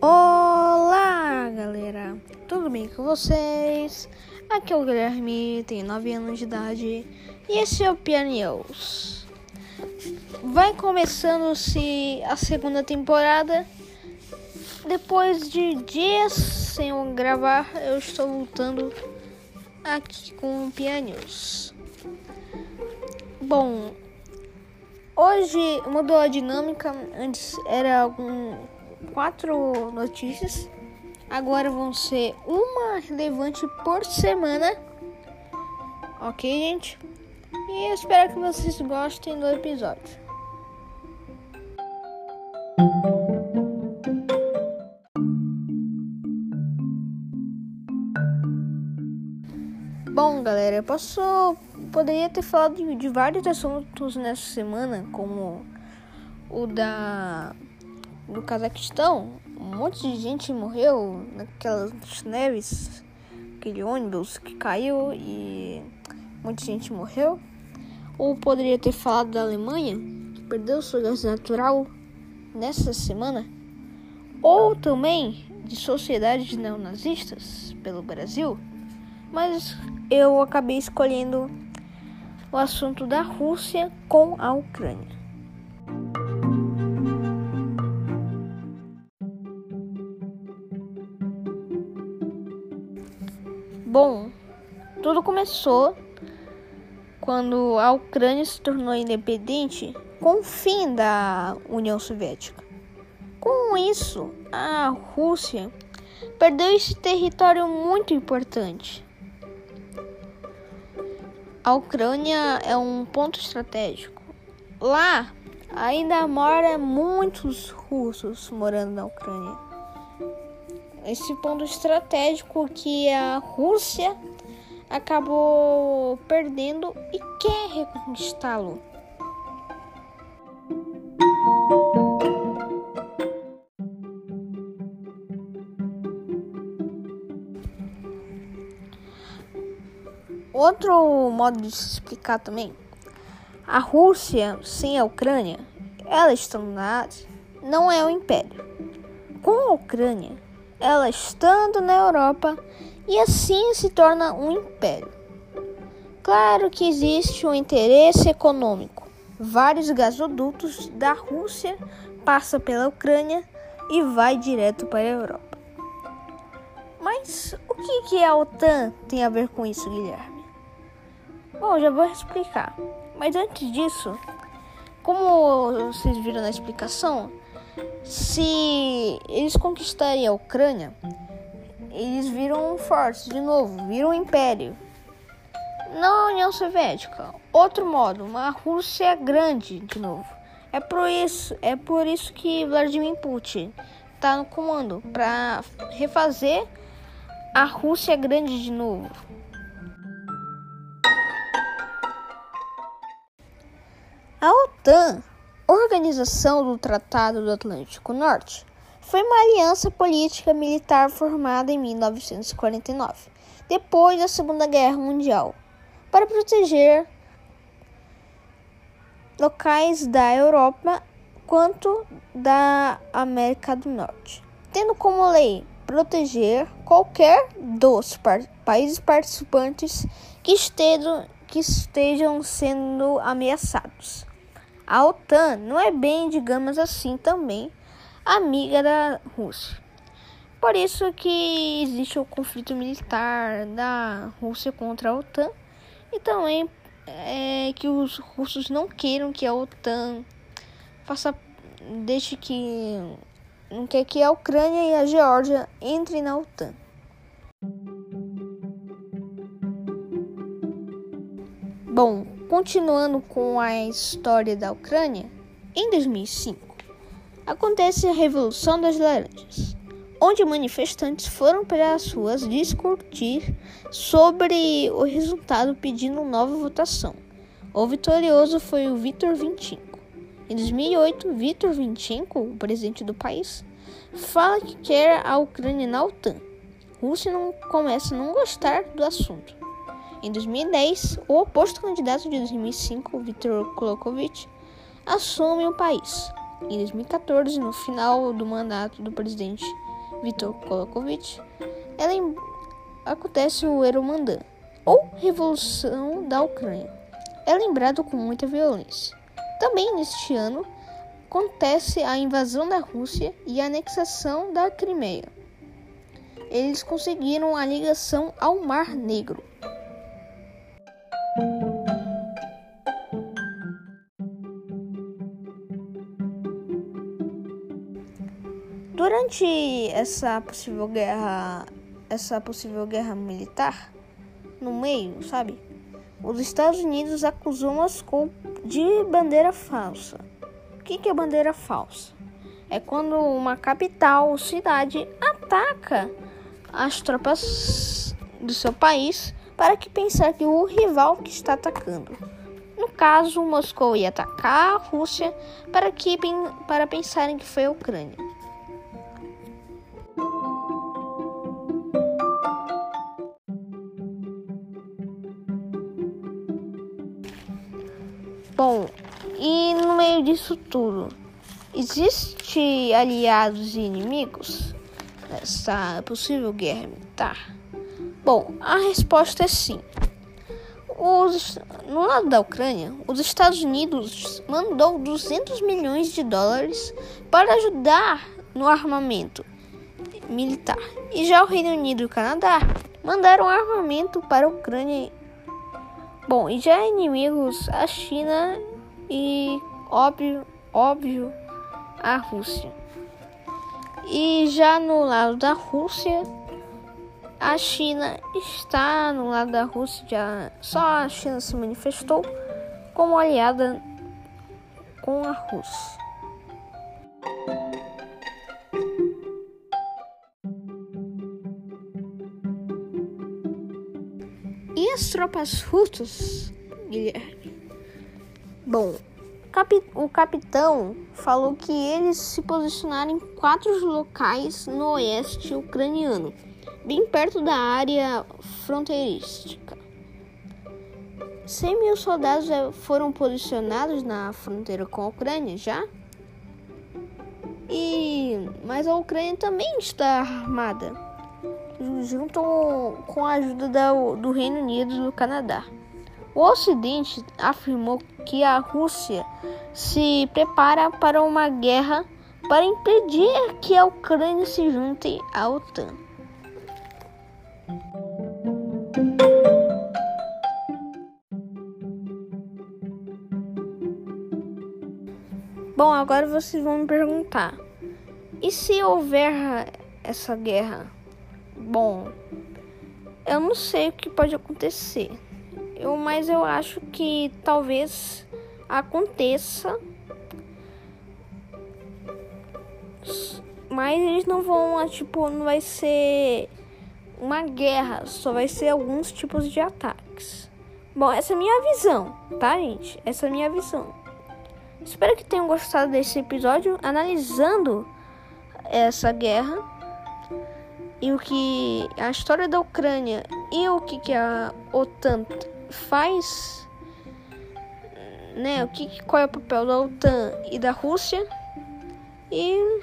Olá, galera! Tudo bem com vocês? Aqui é o Guilherme, tenho 9 anos de idade e esse é o Pianeus. Vai começando-se a segunda temporada. Depois de dias sem eu gravar, eu estou voltando aqui com o Pianeus. Bom, hoje mudou a dinâmica. Antes era algum quatro notícias. Agora vão ser uma relevante por semana. Ok, gente? E eu espero que vocês gostem do episódio. Bom, galera, eu posso poderia ter falado de, de vários assuntos nessa semana, como o da do Cazaquistão, um monte de gente morreu naquelas neves, aquele ônibus que caiu e muita gente morreu. Ou poderia ter falado da Alemanha, que perdeu seu gás natural nessa semana. Ou também de sociedades neonazistas pelo Brasil. Mas eu acabei escolhendo o assunto da Rússia com a Ucrânia. Tudo começou quando a Ucrânia se tornou independente com o fim da União Soviética. Com isso, a Rússia perdeu esse território muito importante. A Ucrânia é um ponto estratégico. Lá ainda mora muitos russos morando na Ucrânia esse ponto estratégico que a Rússia acabou perdendo e quer reconquistá-lo. Outro modo de se explicar também, a Rússia sem a Ucrânia, ela estando na Ásia, não é um império. Com a Ucrânia, ela estando na Europa e assim se torna um império. Claro que existe um interesse econômico. Vários gasodutos da Rússia passam pela Ucrânia e vai direto para a Europa. Mas o que, que a OTAN tem a ver com isso, Guilherme? Bom, já vou explicar. Mas antes disso, como vocês viram na explicação, se eles conquistarem a Ucrânia, eles viram fortes de novo, viram um império. Não a União Soviética, outro modo, uma Rússia grande de novo. É por isso, é por isso que Vladimir Putin está no comando para refazer a Rússia grande de novo. A OTAN Organização do Tratado do Atlântico Norte foi uma aliança política militar formada em 1949, depois da Segunda Guerra Mundial, para proteger locais da Europa quanto da América do Norte, tendo como lei proteger qualquer dos par países participantes que estejam, que estejam sendo ameaçados. A OTAN não é bem, digamos assim, também amiga da Rússia. Por isso que existe o conflito militar da Rússia contra a OTAN e também é que os russos não queiram que a OTAN faça deixe que não quer que a Ucrânia e a Geórgia entrem na OTAN. Bom, Continuando com a história da Ucrânia, em 2005 acontece a Revolução das Laranjas, onde manifestantes foram para as ruas discutir sobre o resultado pedindo nova votação. O vitorioso foi o Vitor Vincenco. Em 2008, Vitor Vincenco, o presidente do país, fala que quer a Ucrânia na OTAN. Rússia não começa a não gostar do assunto. Em 2010, o oposto candidato de 2005, Viktor Klokovic, assume o país. Em 2014, no final do mandato do presidente Viktor Kolokovich, ela acontece o Euromaidan, ou Revolução da Ucrânia. É lembrado com muita violência. Também neste ano acontece a invasão da Rússia e a anexação da Crimeia. Eles conseguiram a ligação ao Mar Negro. Durante essa possível guerra, essa possível guerra militar, no meio, sabe? Os Estados Unidos acusou Moscou de bandeira falsa. O que é bandeira falsa? É quando uma capital ou cidade ataca as tropas do seu país para que pensar que o rival que está atacando. No caso, Moscou ia atacar a Rússia para que para pensarem que foi a Ucrânia. Bom, e no meio disso tudo, existe aliados e inimigos nessa possível guerra militar? Bom, a resposta é sim. Os, no lado da Ucrânia, os Estados Unidos mandou 200 milhões de dólares para ajudar no armamento militar. E já o Reino Unido e o Canadá mandaram armamento para a Ucrânia Bom, e já inimigos a China e óbvio, óbvio a Rússia. E já no lado da Rússia, a China está no lado da Rússia, já só a China se manifestou como aliada com a Rússia. As tropas russas, Guilherme? Bom, o capitão falou que eles se posicionaram em quatro locais no oeste ucraniano, bem perto da área fronteirística. 100 mil soldados foram posicionados na fronteira com a Ucrânia já. E mas a Ucrânia também está armada junto com a ajuda do Reino Unido e do Canadá. O Ocidente afirmou que a Rússia se prepara para uma guerra para impedir que a Ucrânia se junte à OTAN. Bom, agora vocês vão me perguntar: e se houver essa guerra? Bom, eu não sei o que pode acontecer. Eu, mas eu acho que talvez aconteça. Mas eles não vão, tipo, não vai ser uma guerra, só vai ser alguns tipos de ataques. Bom, essa é a minha visão, tá, gente? Essa é a minha visão. Espero que tenham gostado desse episódio analisando essa guerra e o que a história da Ucrânia e o que, que a OTAN faz, né? O que, qual é o papel da OTAN e da Rússia. E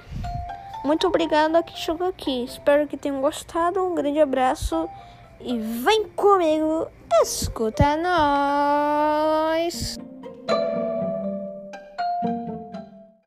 muito obrigado a quem chegou aqui. Espero que tenham gostado. Um grande abraço e vem comigo, escuta nós.